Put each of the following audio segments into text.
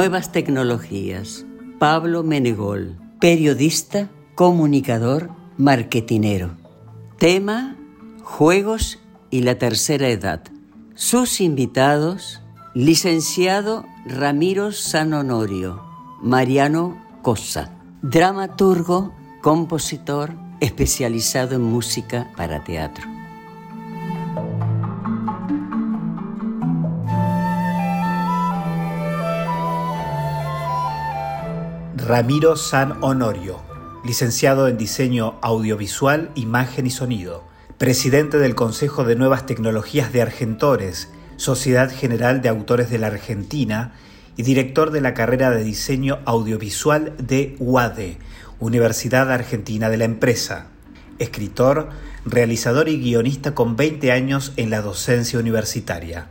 Nuevas tecnologías. Pablo Menegol, periodista, comunicador, marketinero. Tema, juegos y la tercera edad. Sus invitados, licenciado Ramiro San Honorio, Mariano Cosa, dramaturgo, compositor, especializado en música para teatro. Ramiro San Honorio, licenciado en Diseño Audiovisual, Imagen y Sonido, presidente del Consejo de Nuevas Tecnologías de Argentores, Sociedad General de Autores de la Argentina, y director de la carrera de Diseño Audiovisual de UADE, Universidad Argentina de la Empresa. Escritor, realizador y guionista con 20 años en la docencia universitaria.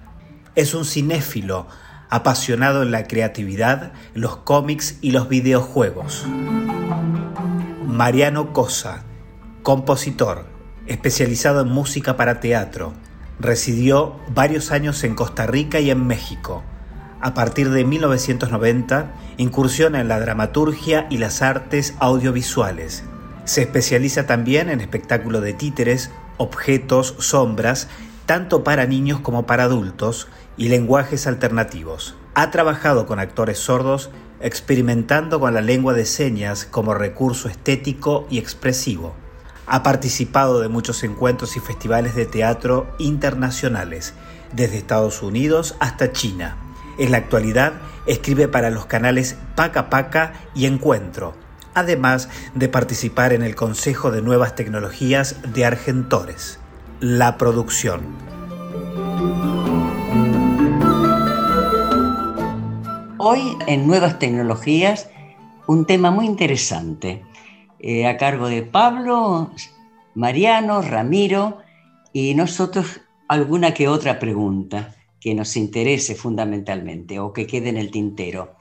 Es un cinéfilo, apasionado en la creatividad, los cómics y los videojuegos. Mariano Cosa, compositor, especializado en música para teatro. Residió varios años en Costa Rica y en México. A partir de 1990, incursiona en la dramaturgia y las artes audiovisuales. Se especializa también en espectáculo de títeres, objetos, sombras, tanto para niños como para adultos, y lenguajes alternativos. Ha trabajado con actores sordos, experimentando con la lengua de señas como recurso estético y expresivo. Ha participado de muchos encuentros y festivales de teatro internacionales, desde Estados Unidos hasta China. En la actualidad escribe para los canales Paca Paca y Encuentro, además de participar en el Consejo de Nuevas Tecnologías de Argentores. La producción. Hoy en Nuevas Tecnologías, un tema muy interesante, eh, a cargo de Pablo, Mariano, Ramiro y nosotros alguna que otra pregunta que nos interese fundamentalmente o que quede en el tintero.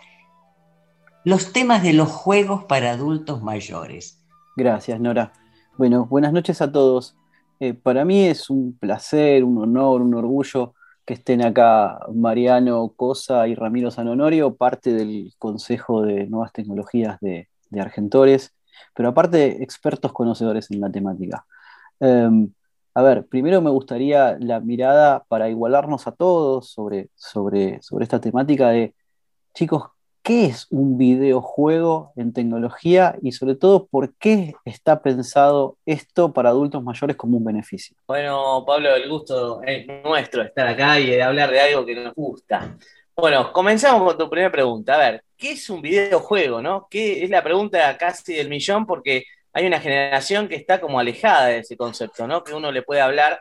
Los temas de los juegos para adultos mayores. Gracias, Nora. Bueno, buenas noches a todos. Eh, para mí es un placer, un honor, un orgullo que estén acá Mariano Cosa y Ramiro Sanonorio, parte del Consejo de Nuevas Tecnologías de, Argentores, pero aparte expertos conocedores en la temática. Em, a ver, primero me gustaría la mirada para igualarnos a todos sobre, sobre, sobre esta temática de, chicos, qué es un videojuego en tecnología y sobre todo por qué está pensado esto para adultos mayores como un beneficio. Bueno, Pablo, el gusto es nuestro estar acá y hablar de algo que nos gusta. Bueno, comenzamos con tu primera pregunta. A ver, ¿qué es un videojuego? ¿no? ¿Qué es la pregunta casi del millón? Porque hay una generación que está como alejada de ese concepto, ¿no? Que uno le puede hablar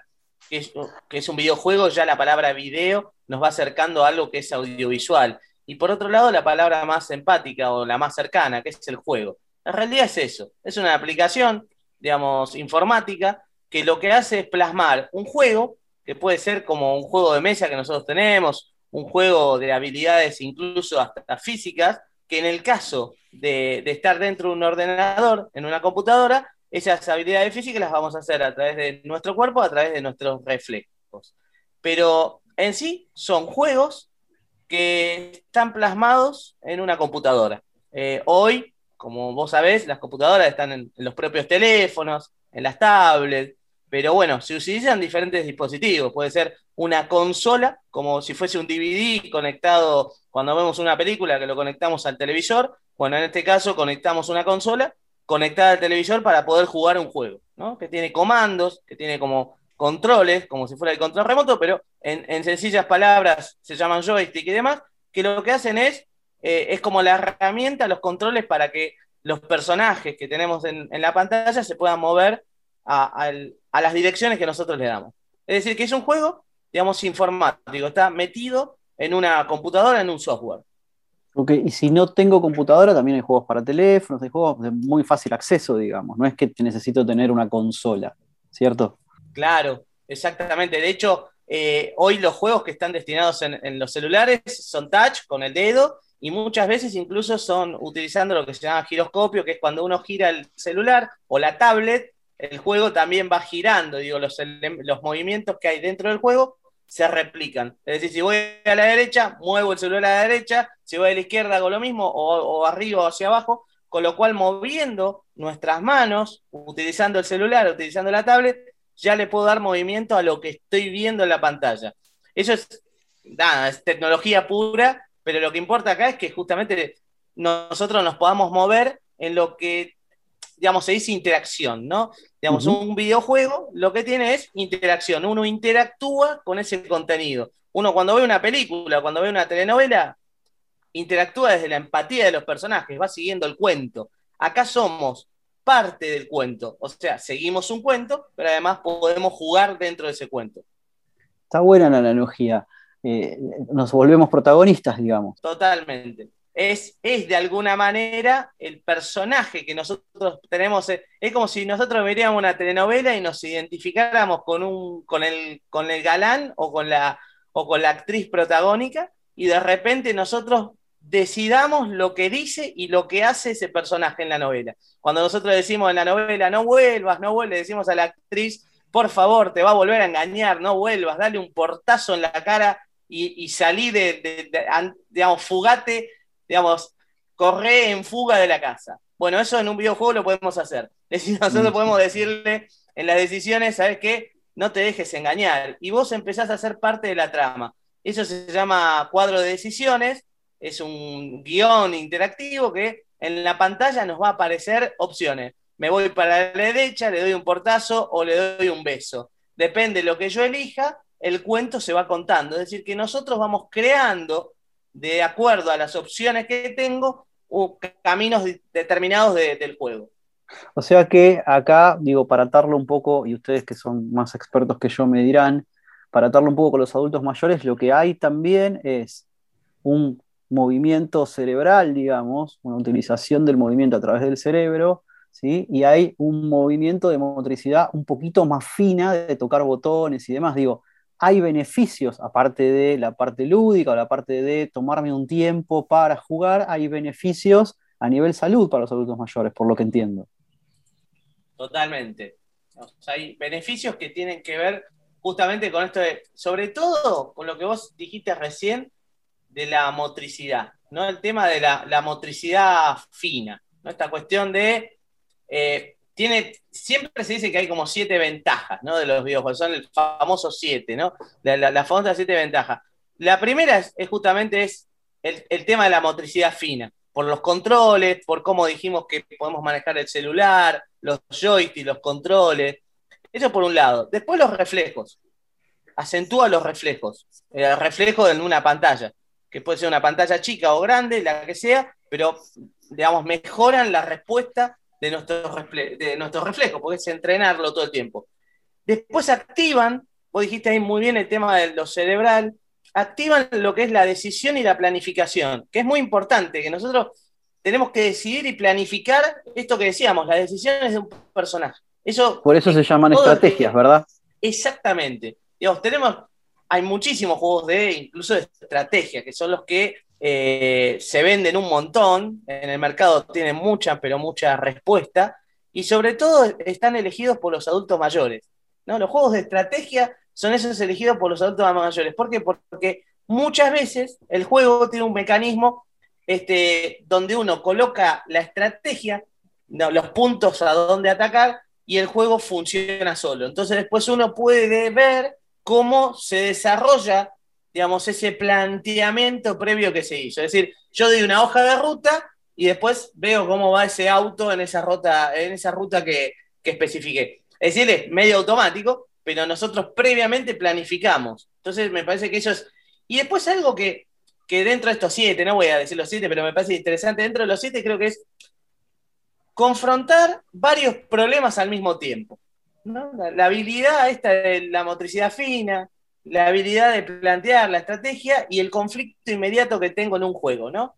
que es, que es un videojuego, ya la palabra video nos va acercando a algo que es audiovisual. Y por otro lado, la palabra más empática o la más cercana, que es el juego. En realidad es eso, es una aplicación, digamos, informática, que lo que hace es plasmar un juego, que puede ser como un juego de mesa que nosotros tenemos, un juego de habilidades incluso hasta físicas, que en el caso de, de estar dentro de un ordenador, en una computadora, esas habilidades físicas las vamos a hacer a través de nuestro cuerpo, a través de nuestros reflejos. Pero en sí son juegos que están plasmados en una computadora. Eh, hoy, como vos sabés, las computadoras están en, los propios teléfonos, en las tablets, pero bueno, se utilizan diferentes dispositivos. Puede ser una consola, como si fuese un DVD conectado cuando vemos una película que lo conectamos al televisor. Bueno, en este caso conectamos una consola conectada al televisor para poder jugar un juego, ¿no? Que tiene comandos, que tiene como controles, como si fuera el control remoto, pero en, sencillas palabras se llaman joystick y demás, que lo que hacen es, eh, es como la herramienta, los controles para que los personajes que tenemos en, la pantalla se puedan mover a, las direcciones que nosotros le damos. Es decir, que es un juego, digamos, informático, está metido en una computadora, en un software. Ok, y si no tengo computadora, también hay juegos para teléfonos, hay juegos de muy fácil acceso, digamos. No es que necesito tener una consola, ¿cierto? Claro, exactamente. De hecho, eh, hoy los juegos que están destinados en, los celulares son touch con el dedo y muchas veces incluso son utilizando lo que se llama giroscopio, que es cuando uno gira el celular o la tablet, el juego también va girando, digo, los, movimientos que hay dentro del juego se replican. Es decir, si voy a la derecha, muevo el celular a la derecha, si voy a la izquierda hago lo mismo, o, o arriba o hacia abajo, con lo cual moviendo nuestras manos, utilizando el celular, utilizando la tablet, ya le puedo dar movimiento a lo que estoy viendo en la pantalla. Eso es, nada, es tecnología pura, pero lo que importa acá es que justamente nosotros nos podamos mover en lo que, digamos, se dice interacción, ¿no? Digamos, un videojuego lo que tiene es interacción, uno interactúa con ese contenido. Uno cuando ve una película, cuando ve una telenovela, interactúa desde la empatía de los personajes, va siguiendo el cuento. Acá somos parte del cuento. O sea, seguimos un cuento, pero además podemos jugar dentro de ese cuento. Está buena la analogía. Eh, nos volvemos protagonistas, digamos. Totalmente. Es, es, de alguna manera el personaje que nosotros tenemos. Eh, es como si nosotros veríamos una telenovela y nos identificáramos con, un, con, el, con el galán o con, la, o con la actriz protagónica y de repente nosotros decidamos lo que dice y lo que hace ese personaje en la novela. Cuando nosotros decimos en la novela, no vuelvas, no vuelvas, decimos a la actriz, por favor, te va a volver a engañar, no vuelvas, dale un portazo en la cara y, salí de, digamos, fugate, digamos, corre en fuga de la casa. Bueno, eso en un videojuego lo podemos hacer. nosotros podemos decirle en las decisiones, ¿sabes qué? No te dejes engañar. Y vos empezás a ser parte de la trama. Eso se llama cuadro de decisiones es un guion interactivo que en la pantalla nos va a aparecer opciones. Me voy para la derecha, le doy un portazo o le doy un beso. Depende de lo que yo elija, el cuento se va contando. Es decir, que nosotros vamos creando, de acuerdo a las opciones que tengo, caminos determinados del juego. O sea que acá, digo, para atarlo un poco, y ustedes que son más expertos que yo me dirán, para atarlo un poco con los adultos mayores, lo que hay también es un movimiento cerebral, digamos, una utilización del movimiento a través del cerebro, ¿sí? y hay un movimiento de motricidad un poquito más fina de tocar botones y demás. Digo, hay beneficios, aparte de la parte lúdica o la parte de tomarme un tiempo para jugar, hay beneficios a nivel salud para los adultos mayores, por lo que entiendo. Totalmente. hay beneficios que tienen que ver justamente con esto de, sobre todo con lo que vos dijiste recién, de la motricidad, ¿no? El tema de la, motricidad fina, ¿no? Esta cuestión de. Eh, tiene, siempre se dice que hay como siete ventajas, ¿no? De los videojuegos, son el famoso siete, ¿no? La, la, famosa siete ventajas. La primera es, justamente es el, tema de la motricidad fina, por los controles, por cómo dijimos que podemos manejar el celular, los joysticks, los controles. Eso por un lado. Después los reflejos. Acentúa los reflejos. El reflejo en una pantalla que puede ser una pantalla chica o grande, la que sea, pero, digamos, mejoran la respuesta de nuestros, de nuestros reflejos, porque es entrenarlo todo el tiempo. Después activan, vos dijiste ahí muy bien el tema de lo cerebral, activan lo que es la decisión y la planificación, que es muy importante, que nosotros tenemos que decidir y planificar esto que decíamos, las decisiones de un personaje. Eso, Por eso se llaman estrategias, ¿verdad? Exactamente. Digamos, tenemos hay muchísimos juegos de incluso de estrategia, que son los que eh, se venden un montón, en el mercado tienen mucha, pero mucha respuesta, y sobre todo están elegidos por los adultos mayores. ¿no? Los juegos de estrategia son esos elegidos por los adultos mayores. ¿Por qué? Porque muchas veces el juego tiene un mecanismo este, donde uno coloca la estrategia, los puntos a dónde atacar, y el juego funciona solo. Entonces después uno puede ver cómo se desarrolla, digamos, ese planteamiento previo que se hizo. Es decir, yo doy una hoja de ruta y después veo cómo va ese auto en esa ruta, en esa ruta que, que especifiqué. Es decir, es medio automático, pero nosotros previamente planificamos. Entonces me parece que eso es... Y después algo que, que dentro de estos siete, no voy a decir los siete, pero me parece interesante, dentro de los siete creo que es confrontar varios problemas al mismo tiempo. La, habilidad esta de la motricidad fina, la habilidad de plantear la estrategia y el conflicto inmediato que tengo en un juego, ¿no?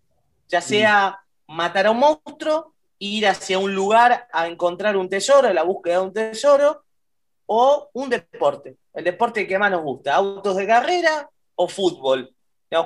Ya sea matar a un monstruo, ir hacia un lugar a encontrar un tesoro, la búsqueda de un tesoro, o un deporte, el deporte que más nos gusta, autos de carrera o fútbol.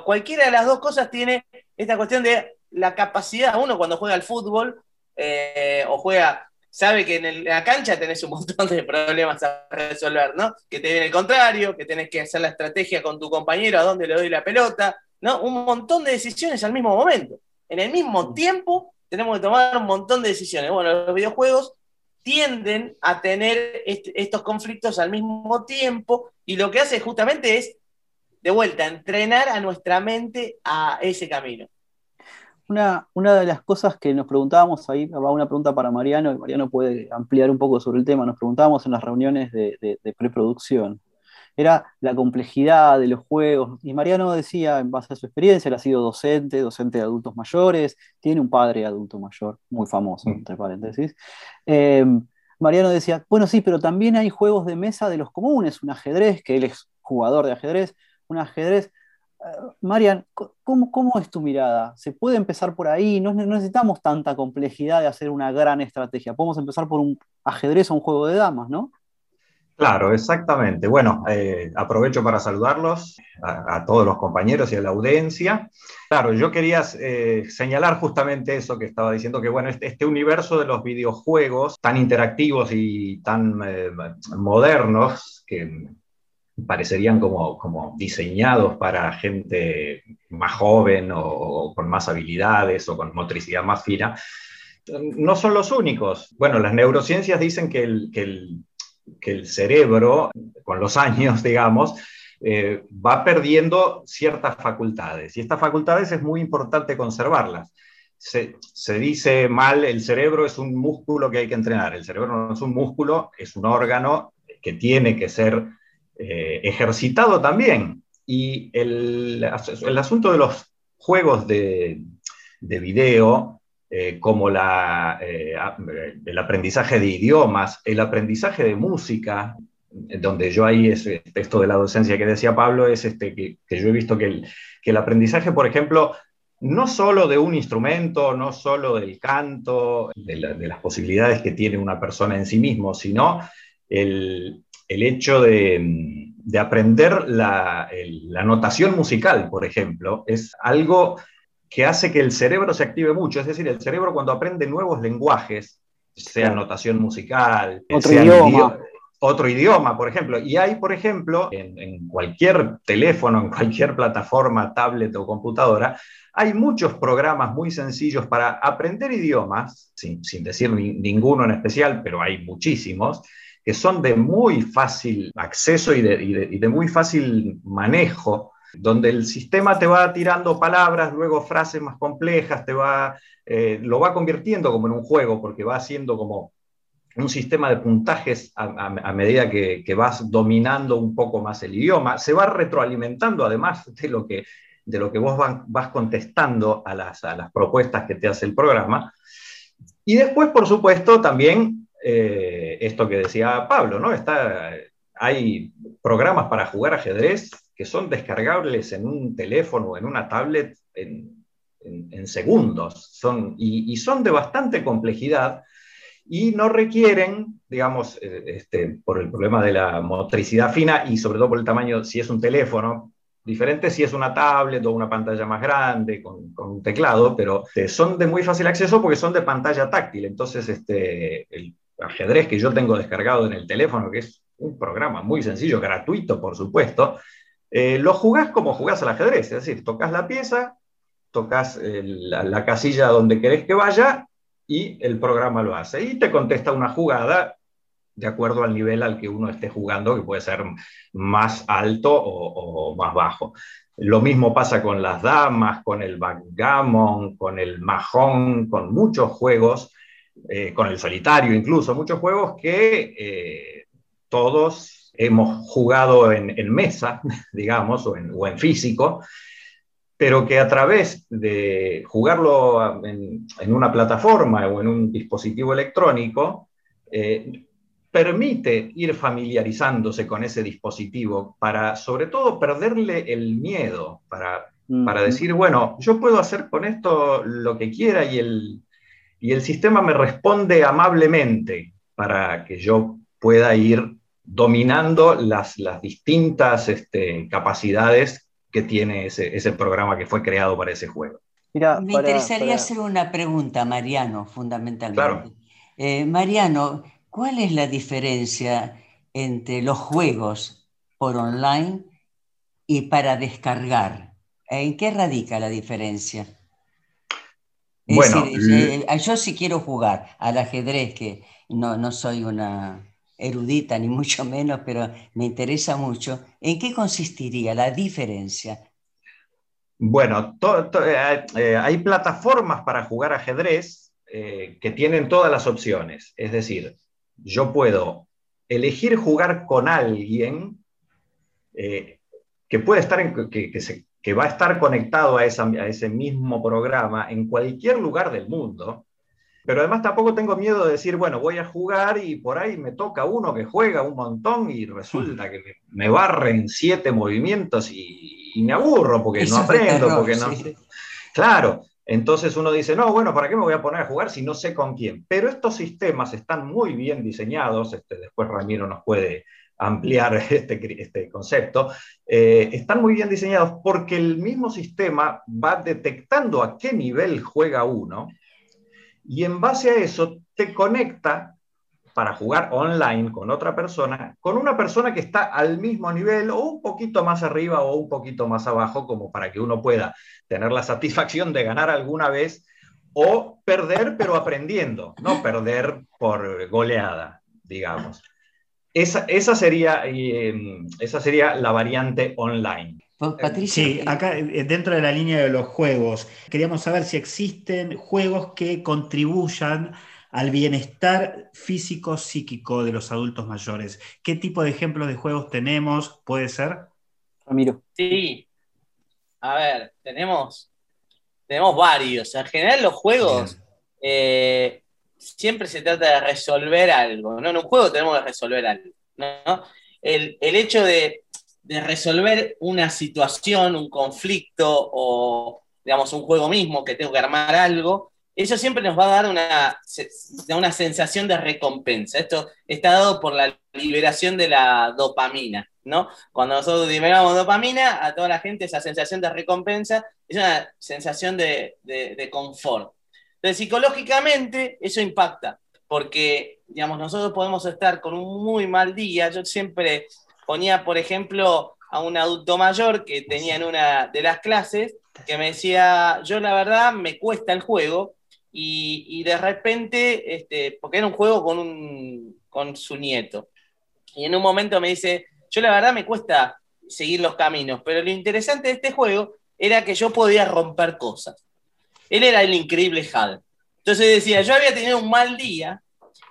cualquiera de las dos cosas tiene esta cuestión de la capacidad, uno cuando juega al fútbol eh, o juega, sabe que en, la cancha tenés un montón de problemas a resolver, ¿no? Que te viene el contrario, que tenés que hacer la estrategia con tu compañero, a dónde le doy la pelota, ¿no? Un montón de decisiones al mismo momento. En el mismo tiempo tenemos que tomar un montón de decisiones. Bueno, los videojuegos tienden a tener estos conflictos al mismo tiempo y lo que hace justamente es, de vuelta, entrenar a nuestra mente a ese camino. Una, una, de las cosas que nos preguntábamos ahí, va una pregunta para Mariano, y Mariano puede ampliar un poco sobre el tema, nos preguntábamos en las reuniones de, de preproducción era la complejidad de los juegos. Y Mariano decía, en base a su experiencia, él ha sido docente, docente de adultos mayores, tiene un padre adulto mayor, muy famoso, mm. entre paréntesis. Em, Mariano decía, bueno, sí, pero también hay juegos de mesa de los comunes, un ajedrez, que él es jugador de ajedrez, un ajedrez. Marian, ¿cómo, ¿cómo, es tu mirada? ¿Se puede empezar por ahí? No, no necesitamos tanta complejidad de hacer una gran estrategia. Podemos empezar por un ajedrez o un juego de damas, ¿no? Claro, exactamente. Bueno, eh, aprovecho para saludarlos a, todos los compañeros y a la audiencia. Claro, yo quería eh, señalar justamente eso que estaba diciendo, que bueno, este, este universo de los videojuegos tan interactivos y tan eh, modernos, que parecerían como, como, diseñados para gente más joven o, con más habilidades o con motricidad más fina, no son los únicos. Bueno, las neurociencias dicen que el, que el que el cerebro, con los años, digamos, eh, va perdiendo ciertas facultades. Y estas facultades es muy importante conservarlas. Se, dice mal, el cerebro es un músculo que hay que entrenar. El cerebro no es un músculo, es un órgano que tiene que ser eh, ejercitado también. Y el, asunto de los juegos de, de video eh, como la, eh, el aprendizaje de idiomas, el aprendizaje de música, donde yo ahí, es, esto de la docencia que decía Pablo, es este, que, yo he visto que el, que el aprendizaje, por ejemplo, no solo de un instrumento, no solo del canto, de, las posibilidades que tiene una persona en sí mismo, sino el, el hecho de, de aprender la, la, notación musical, por ejemplo, es algo que hace que el cerebro se active mucho. Es decir, el cerebro cuando aprende nuevos lenguajes, sea notación musical, otro idioma. otro idioma, por ejemplo. Y hay, por ejemplo, en, cualquier teléfono, en cualquier plataforma, tablet o computadora, hay muchos programas muy sencillos para aprender idiomas, sin, decir ninguno en especial, pero hay muchísimos, que son de muy fácil acceso y de muy fácil manejo donde el sistema te va tirando palabras, luego frases más complejas, te va, eh, lo va convirtiendo como en un juego, porque va haciendo como un sistema de puntajes a, medida que, vas dominando un poco más el idioma, se va retroalimentando además de lo que, de lo que vos vas contestando a las, las, propuestas que te hace el programa. Y después, por supuesto, también eh, esto que decía Pablo, ¿no? Está, hay programas para jugar ajedrez que son descargables en un teléfono o en una tablet en, segundos, son, y, son de bastante complejidad y no requieren, digamos, eh, este, por el problema de la motricidad fina y sobre todo por el tamaño, si es un teléfono, diferente si es una tablet o una pantalla más grande con, un teclado, pero eh, son de muy fácil acceso porque son de pantalla táctil. Entonces, este, el ajedrez que yo tengo descargado en el teléfono, que es un programa muy sencillo, gratuito, por supuesto, eh, lo jugás como jugás al ajedrez, es decir, tocas la pieza, tocas la, la, casilla donde querés que vaya y el programa lo hace. Y te contesta una jugada de acuerdo al nivel al que uno esté jugando, que puede ser más alto o, más bajo. Lo mismo pasa con las damas, con el backgammon, con el majón, con muchos juegos, eh, con el solitario incluso, muchos juegos que eh, todos hemos jugado en, mesa, digamos, o en, físico, pero que a través de jugarlo en, una plataforma o en un dispositivo electrónico, eh, permite ir familiarizándose con ese dispositivo para, sobre todo, perderle el miedo, para, para decir, bueno, yo puedo hacer con esto lo que quiera y el, y el sistema me responde amablemente para que yo pueda ir dominando las, las distintas este, capacidades que tiene ese, ese, programa que fue creado para ese juego. me interesaría hacer una pregunta, Mariano, fundamentalmente. Claro. Eh, Mariano, ¿Cuál es la diferencia entre los juegos por online y para descargar? ¿En qué radica la diferencia? Bueno, eh, yo sí quiero jugar al ajedrez, que no, no soy una erudita ni mucho menos, pero me interesa mucho. ¿En qué consistiría la diferencia? Bueno, eh, eh, hay plataformas para jugar ajedrez que tienen todas las opciones. Es decir, yo puedo elegir jugar con alguien eh, que puede estar en, que, va a estar conectado a, ese mismo programa en cualquier lugar del mundo, pero además tampoco tengo miedo de decir, bueno, voy a jugar y por ahí me toca uno que juega un montón y resulta que me, barren siete movimientos y, me aburro porque no aprendo, porque no... Claro, entonces uno dice, no, bueno, ¿para qué me voy a poner a jugar si no sé con quién? Pero estos sistemas están muy bien diseñados, este, después Ramiro nos puede ampliar este, este concepto, eh, están muy bien diseñados porque el mismo sistema va detectando a qué nivel juega uno y en base a eso te conecta para jugar online con otra persona, con una persona que está al mismo nivel o un poquito más arriba o un poquito más abajo, como para que uno pueda tener la satisfacción de ganar alguna vez o perder pero aprendiendo, no perder por goleada, digamos. Esa, esa sería, em, esa sería la variante online. Patricia. Sí, acá eh, dentro de la línea de los juegos, queríamos saber si existen juegos que contribuyan al bienestar físico-psíquico de los adultos mayores. ¿Qué tipo de ejemplos de juegos tenemos? ¿Puede ser? Ramiro. Sí. A ver, tenemos, tenemos varios. En general los juegos eh, siempre se trata de resolver algo. ¿no? En un juego tenemos que resolver algo. El, hecho de, de resolver una situación, un conflicto o, digamos, un juego mismo que tengo que armar algo, eso siempre nos va a dar una, una sensación de recompensa. Esto está dado por la liberación de la dopamina, ¿no? Cuando nosotros liberamos dopamina, a toda la gente esa sensación de recompensa es una sensación de, de confort. Entonces, psicológicamente, eso impacta, porque, digamos, nosotros podemos estar con un muy mal día. Yo siempre ponía, por ejemplo, a un adulto mayor que tenía en una de las clases, que me decía, yo la verdad me cuesta el juego, y, de repente, este, porque era un juego con, un, con su nieto, y en un momento me dice, yo la verdad me cuesta seguir los caminos, pero lo interesante de este juego era que yo podía romper cosas. Él era el increíble Hal. Entonces decía, yo había tenido un mal día,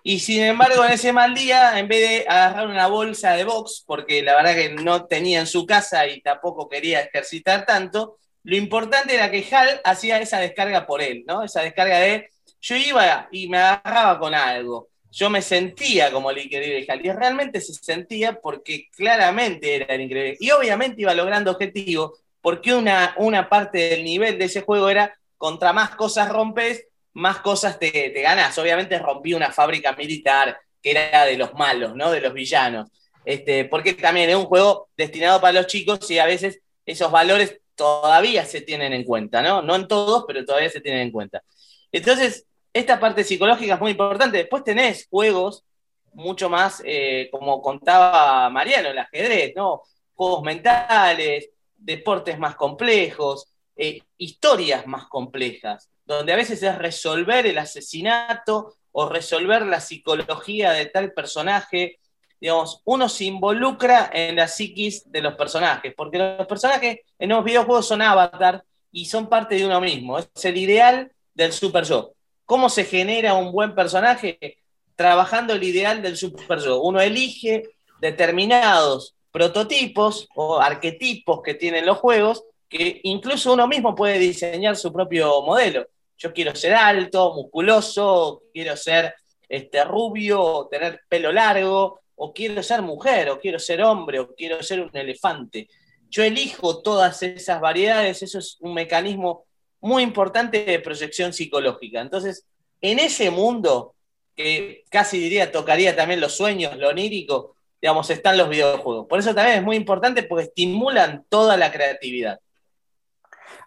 y sin embargo, en ese mal día, en vez de agarrar una bolsa de box, porque la verdad que no tenía en su casa y tampoco quería ejercitar tanto, lo importante era que Hal hacía esa descarga por él, ¿no? Esa descarga de yo iba y me agarraba con algo. Yo me sentía como el increíble Hal. Y realmente se sentía porque claramente era el increíble. Y obviamente iba logrando objetivos, porque una, una parte del nivel de ese juego era contra más cosas rompes, más cosas te, te ganas. Obviamente rompí una fábrica militar que era de los malos, ¿no? De los villanos. Este, porque también es un juego destinado para los chicos y a veces esos valores todavía se tienen en cuenta, ¿no? No en todos, pero todavía se tienen en cuenta. Entonces, esta parte psicológica es muy importante. Después tenés juegos mucho más, eh, como contaba Mariano, el ajedrez, ¿no? juegos mentales, deportes más complejos, eh, historias más complejas, donde a veces es resolver el asesinato o resolver la psicología de tal personaje. Digamos, uno se involucra en la psiquis de los personajes, porque los personajes en los videojuegos son avatar y son parte de uno mismo. Es el ideal del super yo. ¿Cómo se genera un buen personaje? Trabajando el ideal del super yo. Uno elige determinados prototipos o arquetipos que tienen los juegos, que incluso uno mismo puede diseñar su propio modelo. Yo quiero ser alto, musculoso, quiero ser este, rubio, tener pelo largo, o quiero ser mujer, o quiero ser hombre, o quiero ser un elefante. Yo elijo todas esas variedades, eso es un mecanismo muy importante de proyección psicológica. Entonces, en ese mundo, que casi diría tocaría también los sueños, lo onírico, digamos, están los videojuegos. Por eso también es muy importante porque estimulan toda la creatividad.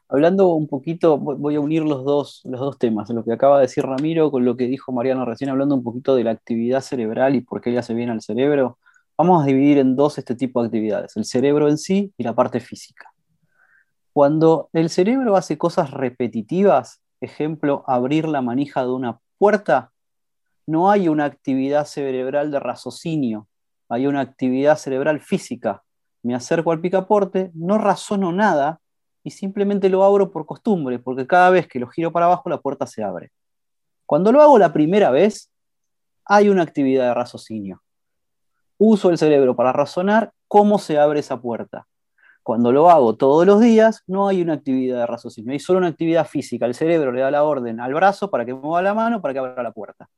Hablando un poquito, voy a unir los dos, los dos temas, lo que acaba de decir Ramiro con lo que dijo Mariano recién, hablando un poquito de la actividad cerebral y por qué ella se viene al cerebro. Vamos a dividir en dos este tipo de actividades, el cerebro en sí y la parte física. Cuando el cerebro hace cosas repetitivas, ejemplo, abrir la manija de una puerta, no hay una actividad cerebral de raciocinio, hay una actividad cerebral física. Me acerco al picaporte, no razono nada, y simplemente lo abro por costumbre, porque cada vez que lo giro para abajo la puerta se abre. Cuando lo hago la primera vez, hay una actividad de raciocinio. Uso el cerebro para razonar cómo se abre esa puerta. Cuando lo hago todos los días, no hay una actividad de raciocinio, hay solo una actividad física. El cerebro le da la orden al brazo para que mueva la mano para que abra la puerta.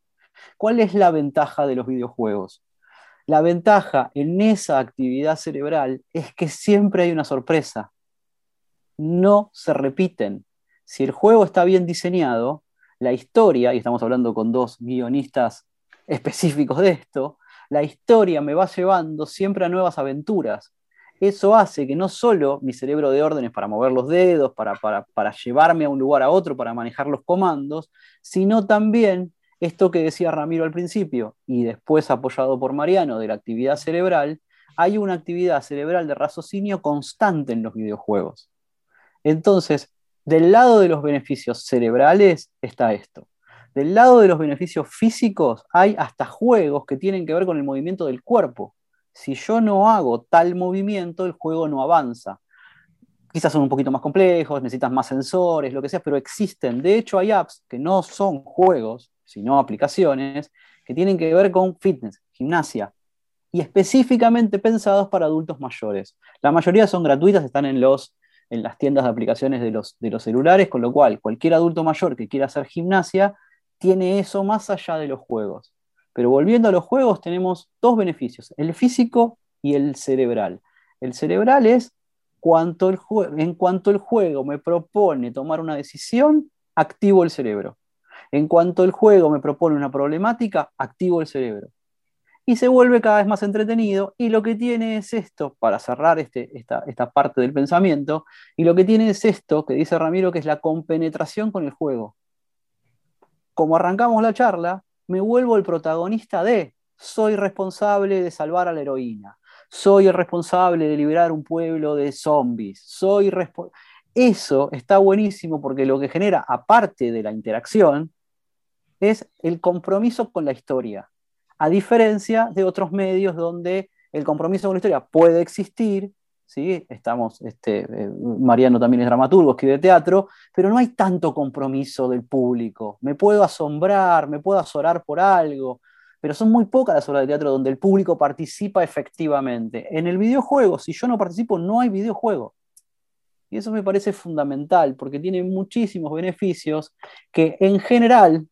¿Cuál es la ventaja de los videojuegos? La ventaja en esa actividad cerebral es que siempre hay una sorpresa no se repiten. Si el juego está bien diseñado, la historia, y estamos hablando con dos guionistas específicos de esto, la historia me va llevando siempre a nuevas aventuras. Eso hace que no solo mi cerebro de órdenes para mover los dedos, para, para, llevarme a un lugar a otro, para manejar los comandos, sino también esto que decía Ramiro al principio y después apoyado por Mariano de la actividad cerebral, hay una actividad cerebral de raciocinio constante en los videojuegos. Entonces, del lado de los beneficios cerebrales está esto. Del lado de los beneficios físicos hay hasta juegos que tienen que ver con el movimiento del cuerpo. Si yo no hago tal movimiento, el juego no avanza. Quizás son un poquito más complejos, necesitas más sensores, lo que sea, pero existen. De hecho, hay apps que no son juegos, sino aplicaciones, que tienen que ver con fitness, gimnasia, y específicamente pensados para adultos mayores. La mayoría son gratuitas, están en los en las tiendas de aplicaciones de los, de los celulares, con lo cual cualquier adulto mayor que quiera hacer gimnasia tiene eso más allá de los juegos. Pero volviendo a los juegos, tenemos dos beneficios, el físico y el cerebral. El cerebral es cuanto el en cuanto el juego me propone tomar una decisión, activo el cerebro. En cuanto el juego me propone una problemática, activo el cerebro y se vuelve cada vez más entretenido. Y lo que tiene es esto, para cerrar este, esta, esta, parte del pensamiento, y lo que tiene es esto que dice Ramiro, que es la compenetración con el juego. Como arrancamos la charla, me vuelvo el protagonista de, soy responsable de salvar a la heroína, soy el responsable de liberar un pueblo de zombies, soy Eso está buenísimo porque lo que genera, aparte de la interacción, es el compromiso con la historia a diferencia de otros medios donde el compromiso con la historia puede existir, ¿sí? Estamos, este, eh, Mariano también es dramaturgo, escribe teatro, pero no hay tanto compromiso del público. Me puedo asombrar, me puedo azorar por algo, pero son muy pocas las obras de teatro donde el público participa efectivamente. En el videojuego, si yo no participo, no hay videojuego. Y eso me parece fundamental porque tiene muchísimos beneficios que en general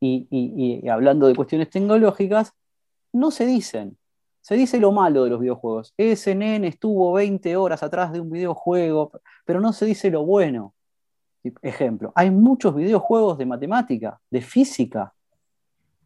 y, hablando de cuestiones tecnológicas, no se dicen. Se dice lo malo de los videojuegos. Ese nene estuvo 20 horas atrás de un videojuego, pero no se dice lo bueno. Ejemplo, hay muchos videojuegos de matemática, de física.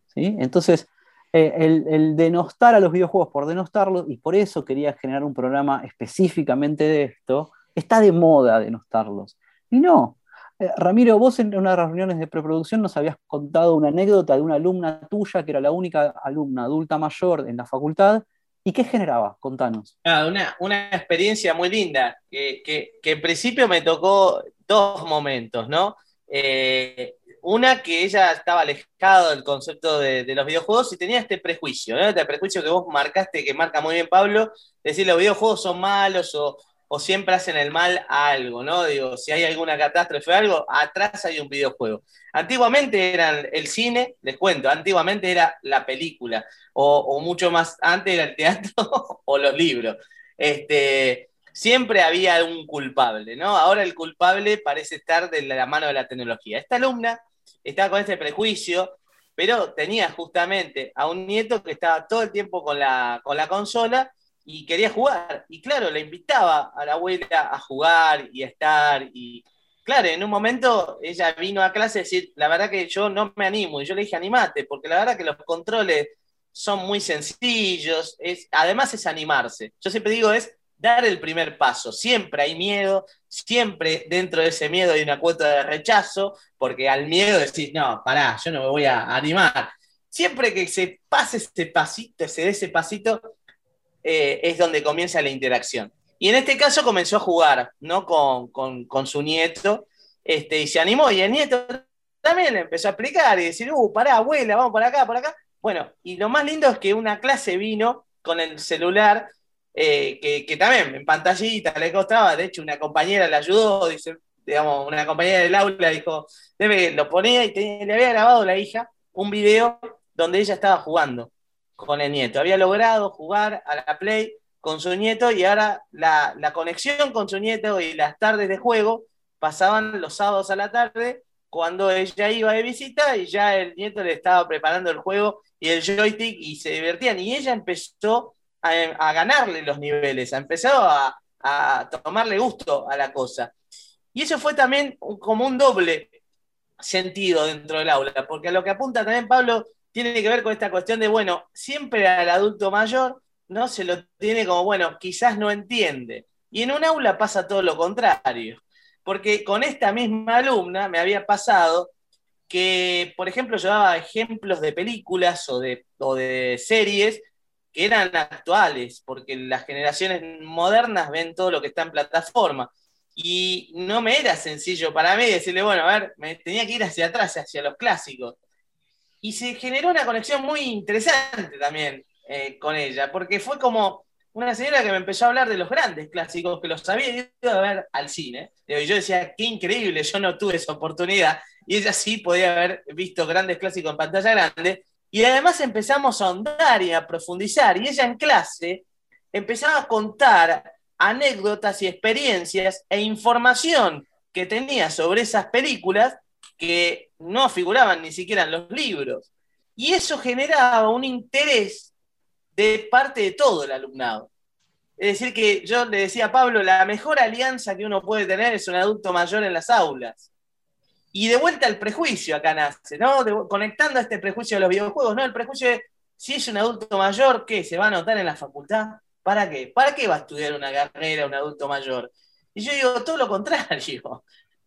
¿sí? Entonces, eh, el, el, denostar a los videojuegos por denostarlos, y por eso quería generar un programa específicamente de esto, está de moda denostarlos. Y no, eh, Ramiro, vos en una de las reuniones de preproducción nos habías contado una anécdota de una alumna tuya que era la única alumna adulta mayor en la facultad ¿Y qué generaba? Contanos. Ah, una, una, experiencia muy linda, que, que, en principio me tocó dos momentos, ¿no? Eh, una que ella estaba alejada del concepto de, de, los videojuegos y tenía este prejuicio, ¿no? Este prejuicio que vos marcaste, que marca muy bien Pablo, decir los videojuegos son malos o, o siempre hacen el mal a algo, ¿no? Digo, si hay alguna catástrofe o algo, atrás hay un videojuego. Antiguamente era el cine, les cuento, antiguamente era la película, o, mucho más antes era el teatro o los libros. Este, siempre había un culpable, ¿no? Ahora el culpable parece estar de la mano de la tecnología. Esta alumna estaba con este prejuicio, pero tenía justamente a un nieto que estaba todo el tiempo con la, con la consola y quería jugar. Y claro, le invitaba a la abuela a jugar y a estar. Y claro, en un momento ella vino a clase a decir, la verdad que yo no me animo. Y yo le dije, animate, porque la verdad que los controles son muy sencillos. Es, además es animarse. Yo siempre digo, es dar el primer paso. Siempre hay miedo, siempre dentro de ese miedo hay una cuota de rechazo, porque al miedo decís, no, pará, yo no me voy a animar. Siempre que se pase ese pasito, se dé ese pasito, eh, es donde comienza la interacción. Y en este caso comenzó a jugar ¿no? con, con, su nieto este, y se animó. Y el nieto también le empezó a explicar y decir, uh, pará, abuela, vamos por acá, por acá. Bueno, y lo más lindo es que una clase vino con el celular, eh, que, que, también en pantallita le costaba, de hecho una compañera le ayudó, digamos, una compañera del aula dijo, debe, lo ponía y le había grabado la hija un video donde ella estaba jugando con el nieto. Había logrado jugar a la Play con su nieto y ahora la, conexión con su nieto y las tardes de juego pasaban los sábados a la tarde cuando ella iba de visita y ya el nieto le estaba preparando el juego y el joystick y se divertían. Y ella empezó a, ganarle los niveles, ha empezado a, a, tomarle gusto a la cosa. Y eso fue también como un doble sentido dentro del aula, porque a lo que apunta también Pablo tiene que ver con esta cuestión de, bueno, siempre al adulto mayor, ¿no? Se lo tiene como, bueno, quizás no entiende. Y en un aula pasa todo lo contrario, porque con esta misma alumna me había pasado que, por ejemplo, yo daba ejemplos de películas o de, o de series que eran actuales, porque las generaciones modernas ven todo lo que está en plataforma. Y no me era sencillo para mí decirle, bueno, a ver, me tenía que ir hacia atrás, hacia los clásicos. Y se generó una conexión muy interesante también eh, con ella, porque fue como una señora que me empezó a hablar de los grandes clásicos, que los había ido a ver al cine. Y yo decía, qué increíble, yo no tuve esa oportunidad. Y ella sí podía haber visto grandes clásicos en pantalla grande. Y además empezamos a ahondar y a profundizar. Y ella en clase empezaba a contar anécdotas y experiencias e información que tenía sobre esas películas que no figuraban ni siquiera en los libros. Y eso generaba un interés de parte de todo el alumnado. Es decir, que yo le decía a Pablo, la mejor alianza que uno puede tener es un adulto mayor en las aulas. Y de vuelta el prejuicio acá nace, ¿no? conectando a este prejuicio de los videojuegos, ¿no? El prejuicio de si es un adulto mayor, ¿qué? ¿Se va a anotar en la facultad? ¿Para qué? ¿Para qué va a estudiar una carrera un adulto mayor? Y yo digo, todo lo contrario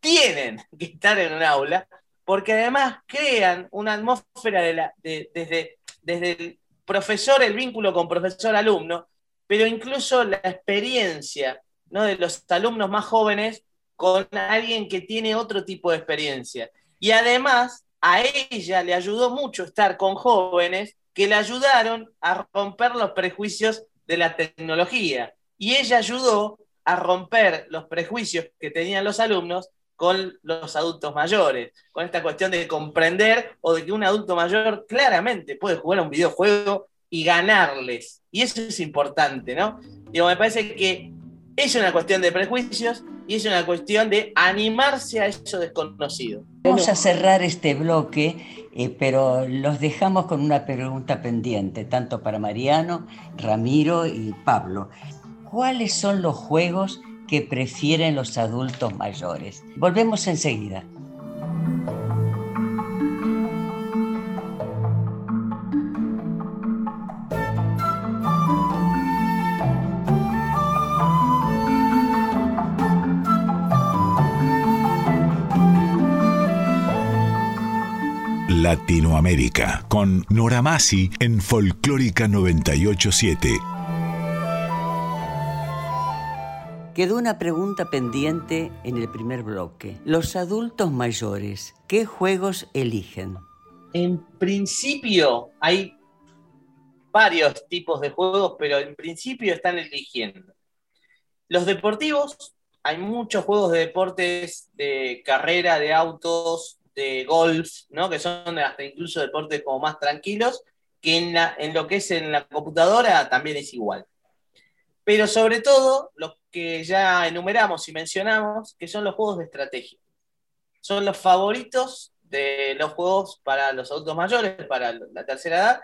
tienen que estar en un aula, porque además crean una atmósfera desde, el profesor, el vínculo con profesor-alumno, pero incluso la experiencia de los alumnos más jóvenes con alguien que tiene otro tipo de experiencia. Y además, a ella le ayudó mucho estar con jóvenes que le ayudaron a romper los prejuicios de la tecnología. Y ella ayudó a romper los prejuicios que tenían los alumnos con los adultos mayores, con esta cuestión de comprender o de que un adulto mayor claramente puede jugar a un videojuego y ganarles. Y eso es importante, ¿no? Digo, me parece que es una cuestión de prejuicios y es una cuestión de animarse a eso desconocido. Vamos a cerrar este bloque, eh, pero los dejamos con una pregunta pendiente, tanto para Mariano, Ramiro y Pablo. ¿Cuáles son los juegos que prefieren los adultos mayores. Volvemos enseguida. Latinoamérica con Nora Masi en Folclórica 987. Quedó una pregunta pendiente en el primer bloque. Los adultos mayores, ¿qué juegos eligen? En principio hay varios tipos de juegos, pero en principio están eligiendo. Los deportivos, hay muchos juegos de deportes de carrera, de autos, de golf, ¿no? que son hasta incluso deportes como más tranquilos, que en, en lo que es en la computadora también es igual. Pero sobre todo, los que ya enumeramos y mencionamos, que son los juegos de estrategia. Son los favoritos de los juegos para los adultos mayores, para la tercera edad,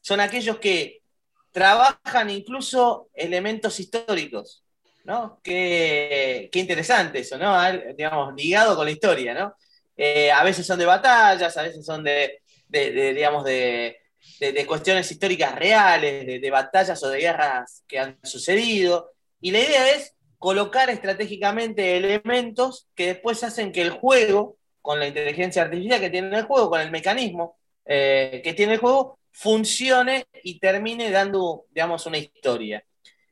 son aquellos que trabajan incluso elementos históricos, ¿no? Qué, interesante eso, ¿no? Digamos, ligado con la historia, ¿no? Eh, a veces son de batallas, a veces son de, digamos, de, cuestiones históricas reales, de, batallas o de guerras que han sucedido. Y la idea es colocar estratégicamente elementos que después hacen que el juego, con la inteligencia artificial que tiene el juego, con el mecanismo eh, que tiene el juego, funcione y termine dando, digamos, una historia.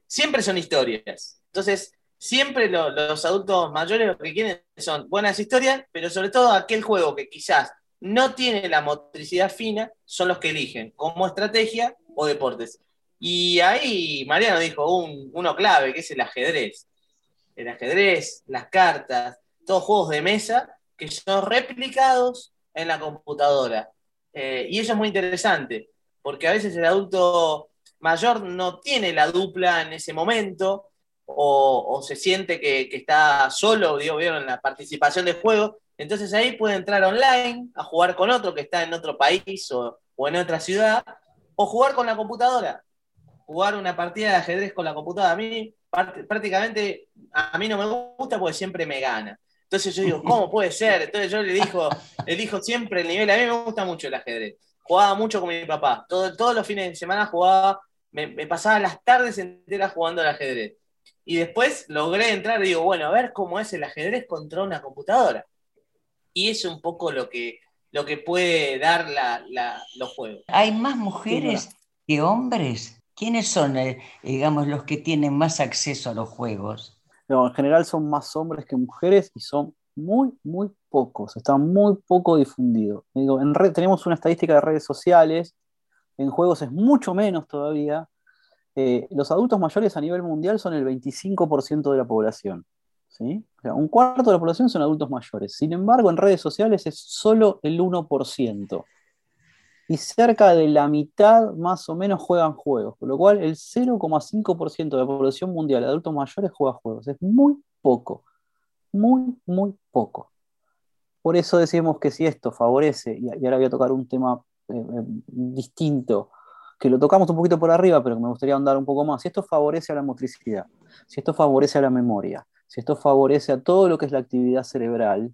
Siempre son historias. Entonces, siempre los adultos mayores lo que quieren son buenas historias, pero sobre todo aquel juego que quizás no tiene la motricidad fina, son los que eligen como estrategia o deportes. Y ahí Mariano dijo un, uno clave, que es el ajedrez. El ajedrez, las cartas, todos juegos de mesa que son replicados en la computadora. Eh, y eso es muy interesante, porque a veces el adulto mayor no tiene la dupla en ese momento o, se siente que, está solo, digo, en la participación de juego, entonces ahí puede entrar online a jugar con otro que está en otro país o, en otra ciudad, o jugar con la computadora, jugar una partida de ajedrez con la computadora. A mí prácticamente, a mí no me gusta porque siempre me gana. Entonces yo digo, ¿cómo puede ser? Entonces yo le digo, le dijo siempre el nivel, a mí me gusta mucho el ajedrez jugaba mucho con mi papá. todos los fines de semana jugaba, me, pasaba las tardes enteras jugando al ajedrez. Y después logré entrar y digo, bueno, a ver cómo es el ajedrez contra una computadora. Y es un poco lo que, lo que puede dar los juegos. ¿Hay más mujeres que hombres? ¿Quiénes son, eh, digamos, los que tienen más acceso a los juegos? En general son más hombres que mujeres y son muy, muy pocos, está muy poco difundido. Tenemos una estadística de redes sociales, en juegos es mucho menos todavía. Eh, los adultos mayores a nivel mundial son el 25% de la población. ¿sí? un cuarto de la población son adultos mayores. Sin embargo, en redes sociales es solo el 1%. Y cerca de la mitad más o menos juegan juegos, por lo cual el 0,5% de la población mundial de adultos mayores juega juegos. Es muy poco muy, muy poco. Por eso decimos que si esto favorece, y ahora voy a tocar un tema eh, eh, distinto, que lo tocamos un poquito por arriba, pero me gustaría ahondar un poco más, si esto favorece a la motricidad, si esto favorece a la memoria, si esto favorece a todo lo que es la actividad cerebral,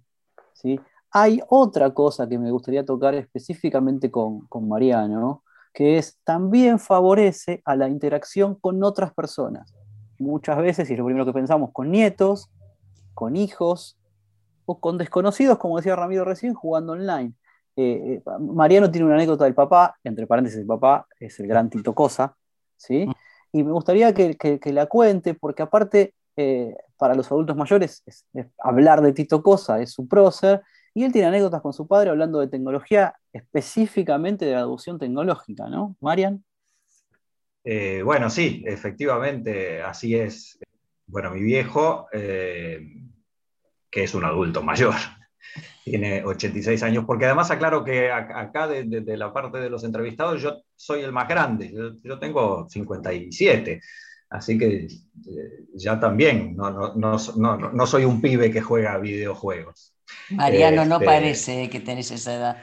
¿sí? Hay otra cosa que me gustaría tocar específicamente con, con Mariano, que es también favorece a la interacción con otras personas. Muchas veces, y es lo primero que pensamos, con nietos, con hijos o con desconocidos, como decía Ramiro recién, jugando online. Eh, eh, Mariano tiene una anécdota del papá, entre paréntesis, el papá es el gran Tito Cosa, ¿sí? Mm. Y me gustaría que, la cuente, porque aparte, eh, para los adultos mayores, hablar de Tito Cosa es su prócer, y él tiene anécdotas con su padre hablando de tecnología, específicamente de adopción tecnológica, ¿no? Marian. bueno, sí, efectivamente, así es. Bueno, mi viejo, eh, que es un adulto mayor, tiene 86 años, porque además aclaro que acá de, la parte de los entrevistados yo soy el más grande, yo, tengo 57, así que eh, ya también no, soy un pibe que juega videojuegos. Mariano, no este, parece que tenés esa edad.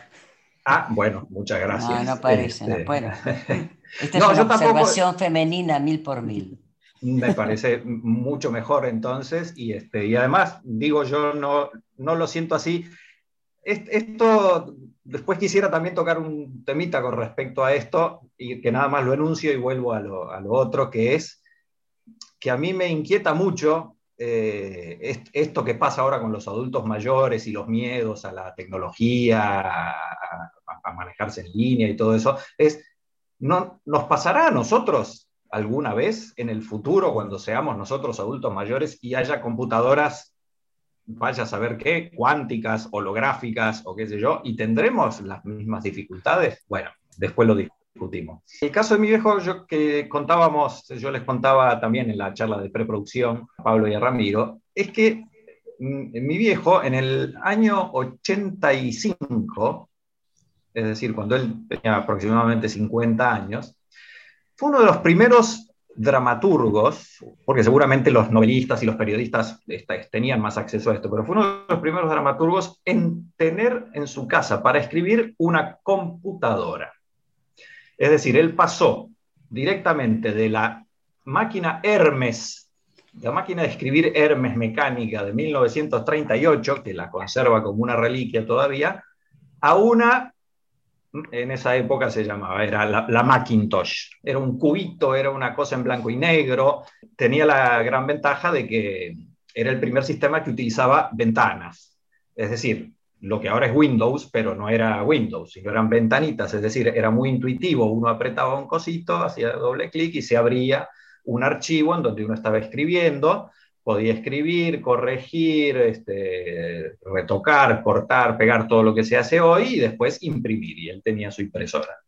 Ah, bueno, muchas gracias. No, no parece, no, este, bueno. Esta es una observación femenina mil por mil me parece mucho mejor entonces, y, este, y además, digo, yo no, no lo siento así. Esto, después quisiera también tocar un temita con respecto a esto, y que nada más lo enuncio y vuelvo a lo, a lo otro, que es que a mí me inquieta mucho eh, esto que pasa ahora con los adultos mayores y los miedos a la tecnología, a, manejarse en línea y todo eso, es, no, ¿nos pasará a nosotros alguna vez en el futuro, cuando seamos nosotros adultos mayores y haya computadoras, vaya a saber qué, cuánticas, holográficas o qué sé yo, y tendremos las mismas dificultades? Bueno, después lo El caso de mi viejo, yo que contábamos, yo les contaba también en la charla de preproducción Pablo y Ramiro, es que mm, mi viejo en el año 85, es decir, cuando él tenía aproximadamente 50 años, fue uno de los primeros dramaturgos, porque seguramente los novelistas y los periodistas tenían más acceso a esto, pero fue uno de los primeros dramaturgos en tener en su casa para escribir una computadora. Es decir, él pasó directamente de la máquina Hermes, la máquina de escribir Hermes mecánica de 1938, que la conserva como una reliquia todavía, a una en esa época se llamaba, era la, Macintosh. Era un cubito, era una cosa en blanco y negro. Tenía la gran ventaja de que era el primer sistema que utilizaba ventanas. Es decir, lo que ahora es Windows, pero no era Windows, sino eran ventanitas. Es decir, era muy intuitivo. Uno apretaba un cosito, hacía doble clic y se abría un archivo en donde uno estaba escribiendo podía escribir, corregir, este, retocar, cortar, pegar todo lo que se hace hoy y después imprimir. Y él tenía su impresora.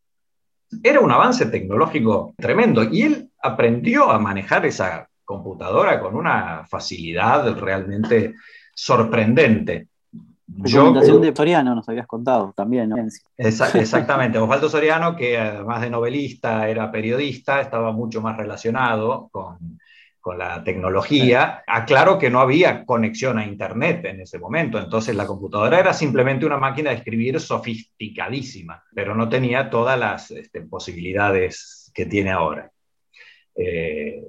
Era un avance tecnológico tremendo y él aprendió a manejar esa computadora con una facilidad realmente sorprendente. Yo, de Soriano nos habías contado también. ¿no? exactamente, Osvaldo Soriano, que además de novelista era periodista, estaba mucho más relacionado con, con la tecnología. Aclaro que no había conexión a Internet en ese momento, entonces la computadora era simplemente una máquina de escribir sofisticadísima, pero no tenía todas las este, posibilidades que tiene ahora. Eh,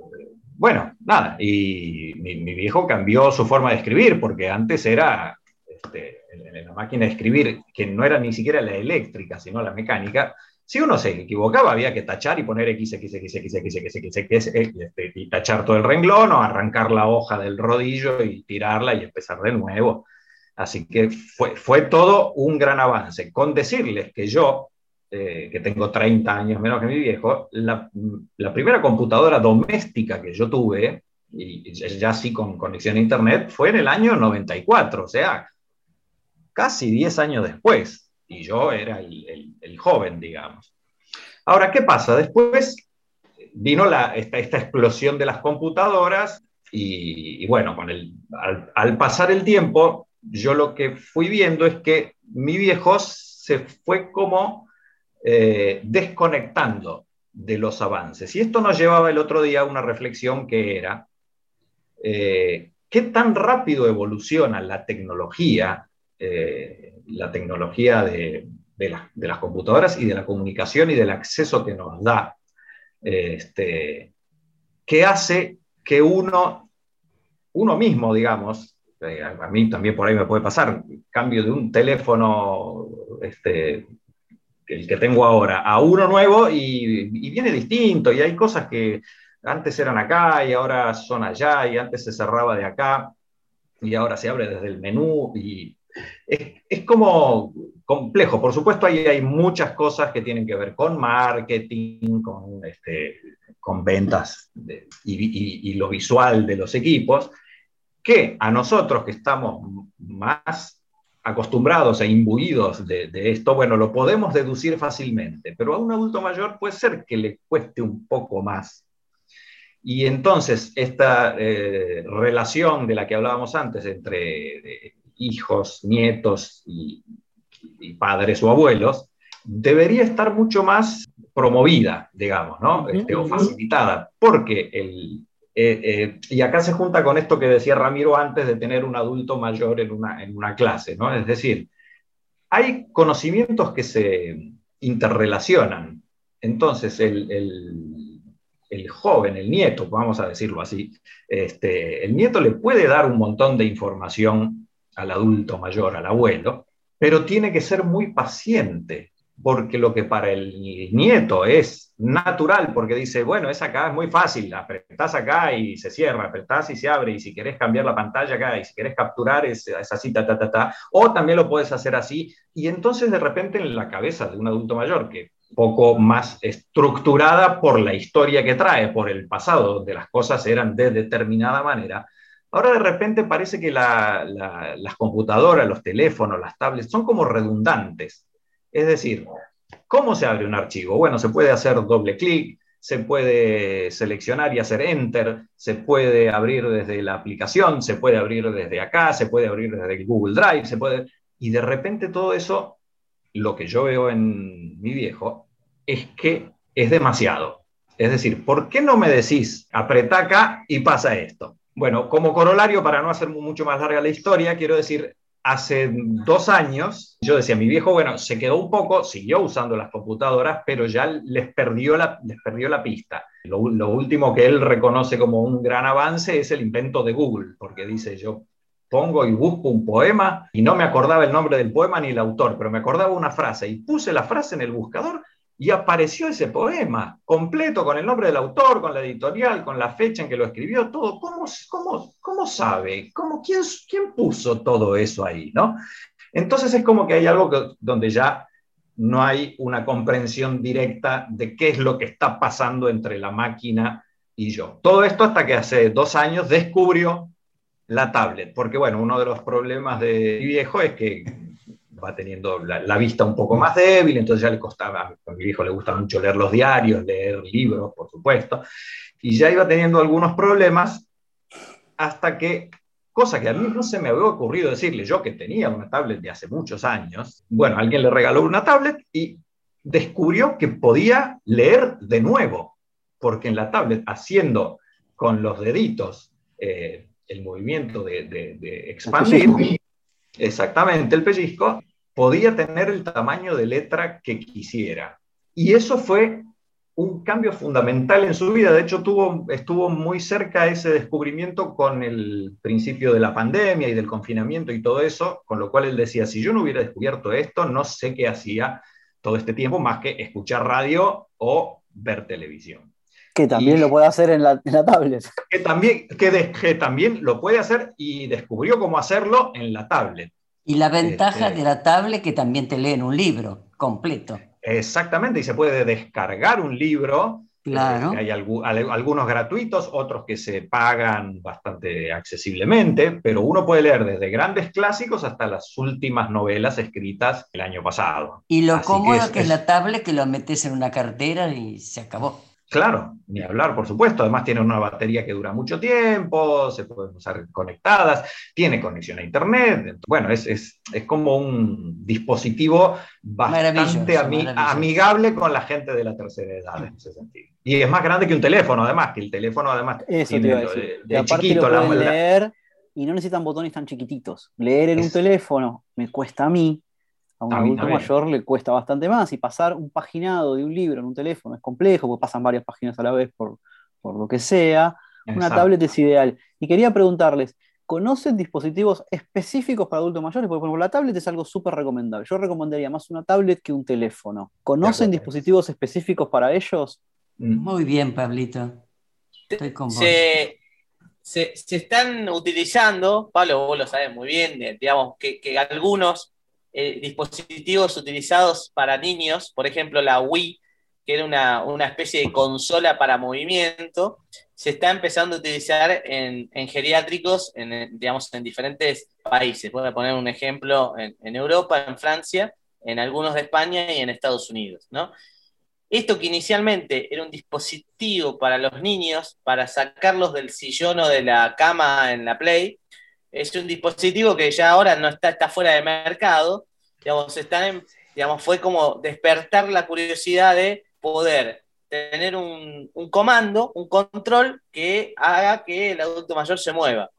bueno, nada, y mi, viejo cambió su forma de escribir, porque antes era este, en la máquina de escribir, que no era ni siquiera la eléctrica, sino la mecánica, si uno se equivocaba, había que tachar y poner X, X, X, X, X, X, X, X, X, y tachar todo el renglón o arrancar la hoja del rodillo y tirarla y empezar de nuevo. Así que fue, fue todo un gran avance. Con decirles que yo, eh, que tengo 30 años menos que mi viejo, la, la, primera computadora doméstica que yo tuve, y ya sí con conexión a Internet, fue en el año 94, o sea, casi 10 años después y yo era el, joven, digamos. Ahora, ¿qué pasa? Después vino la, esta, explosión de las computadoras y, bueno, con el, al, pasar el tiempo, yo lo que fui viendo es que mi viejo se fue como eh, desconectando de los avances. Y esto nos llevaba el otro día a una reflexión que era, eh, ¿qué tan rápido evoluciona la tecnología eh, la tecnología de, las computadoras y de la comunicación y del acceso que nos da, este, que hace que uno, uno mismo, digamos, eh, a mí también por ahí me puede pasar, cambio de un teléfono, este, el que tengo ahora, a uno nuevo y, y, viene distinto y hay cosas que antes eran acá y ahora son allá y antes se cerraba de acá y ahora se abre desde el menú y es, como complejo. Por supuesto, ahí hay muchas cosas que tienen que ver con marketing, con, este, con ventas y, lo visual de los equipos, que a nosotros que estamos más acostumbrados e imbuidos de, esto, bueno, lo podemos deducir fácilmente, pero a un adulto mayor puede ser que le cueste un poco más. Y entonces esta eh, relación de la que hablábamos antes entre hijos, nietos y, padres o abuelos, debería estar mucho más promovida, digamos, ¿no? Este, o facilitada, porque el, eh, eh, y acá se junta con esto que decía Ramiro antes de tener un adulto mayor en una, en una clase, ¿no? Es decir, hay conocimientos que se interrelacionan. Entonces, el, el, el, joven, el nieto, vamos a decirlo así, este, el nieto le puede dar un montón de información al adulto mayor, al abuelo, pero tiene que ser muy paciente, porque lo que para el nieto es natural, porque dice, bueno, es acá, es muy fácil, apretás acá y se cierra, apretás y se abre, y si querés cambiar la pantalla acá, y si querés capturar es, es así, ta, ta, ta, ta, o también lo puedes hacer así, y entonces de repente en la cabeza de un adulto mayor que poco más estructurada por la historia que trae, por el pasado, donde las cosas eran de determinada manera. Ahora de repente parece que las computadoras, los teléfonos, las tablets son como redundantes. Es decir, ¿cómo se abre un archivo? Bueno, se puede hacer doble clic, se puede seleccionar y hacer enter, se puede abrir desde la aplicación, se puede abrir desde acá, se puede abrir desde el Google Drive, se puede... Y de repente todo eso, lo que yo veo en mi viejo, es que es demasiado. Es decir, ¿por qué no me decís, apretá acá y pasa esto? Bueno, como corolario, para no hacer mucho más larga la historia, quiero decir, hace dos años, yo decía, mi viejo, bueno, se quedó un poco, siguió usando las computadoras, pero ya les perdió la, les perdió la pista. Lo, último que él reconoce como un gran avance es el invento de Google, porque dice, yo pongo y busco un poema y no me acordaba el nombre del poema ni el autor, pero me acordaba una frase y puse la frase en el buscador y apareció ese poema completo con el nombre del autor, con la editorial, con la fecha en que lo escribió, todo. ¿Cómo, cómo, cómo sabe? ¿Cómo, quién, ¿Quién puso todo eso ahí? ¿no? Entonces es como que hay algo donde ya no hay una comprensión directa de qué es lo que está pasando entre la máquina y yo. Todo esto hasta que hace dos años descubrió la tablet, porque bueno, uno de los problemas de viejo es que va teniendo la, vista un poco más débil, entonces ya le costaba, a mi hijo le gusta mucho leer los diarios, leer libros, por supuesto, y ya iba teniendo algunos problemas hasta que, cosa que a mí no se me había ocurrido decirle, yo que tenía una tablet de hace muchos años, bueno, alguien le regaló una tablet y descubrió que podía leer de nuevo, porque en la tablet, haciendo con los deditos eh, el movimiento de, de expandir, exactamente el pellizco, podía tener el tamaño de letra que quisiera. Y eso fue un cambio fundamental en su vida. De hecho, tuvo, estuvo muy cerca ese descubrimiento con el principio de la pandemia y del confinamiento y todo eso, con lo cual él decía, si yo no hubiera descubierto esto, no sé qué hacía todo este tiempo más que escuchar radio o ver televisión. Que también lo puede hacer en la, tablet. Que también, que, que también lo puede hacer y descubrió cómo hacerlo en la tablet. Y la ventaja este, de la tablet que también te leen un libro completo. Exactamente, y se puede descargar un libro. Claro. Eh, hay algunos gratuitos, otros que se pagan bastante accesiblemente, pero uno puede leer desde grandes clásicos hasta las últimas novelas escritas el año pasado. Y lo cómodo que es la tablet que lo metes en una cartera y se acabó. Claro, ni hablar, por supuesto. Además tiene una batería que dura mucho tiempo, se pueden usar conectadas, tiene conexión a Internet. Bueno, es, es, es como un dispositivo bastante amigable con la gente de la tercera edad en ese sentido. Y es más grande que un teléfono, además, que el teléfono además Eso tiene de, chiquito. Lo leer y no necesitan botones tan chiquititos. Leer en un teléfono me cuesta a mí a un adulto mayor le cuesta bastante más y pasar un paginado de un libro en un teléfono es complejo porque pasan varias páginas a la vez por, por lo que sea. Una tablet es ideal. Y quería preguntarles, ¿conocen dispositivos específicos para adultos mayores? Porque, por ejemplo, la tablet es algo súper recomendable. Yo recomendaría más una tablet que un teléfono. ¿Conocen dispositivos específicos para ellos? Mm. Muy bien, Pablito. Estoy con vos. Se, están utilizando, Pablo, vos lo sabes muy bien, eh, digamos que, que algunos eh, dispositivos utilizados para niños, por ejemplo la Wii, que era una, especie de consola para movimiento, se está empezando a utilizar en, geriátricos, en, digamos, en diferentes países. Voy a poner un ejemplo en, Europa, en Francia, en algunos de España y en Estados Unidos. ¿no? Esto que inicialmente era un dispositivo para los niños, para sacarlos del sillón o de la cama en la Play, es un dispositivo que ya ahora no está, está fuera de mercado. Digamos, están digamos, fue como despertar la curiosidad de poder tener un, comando, un control que haga que el adulto mayor se mueva.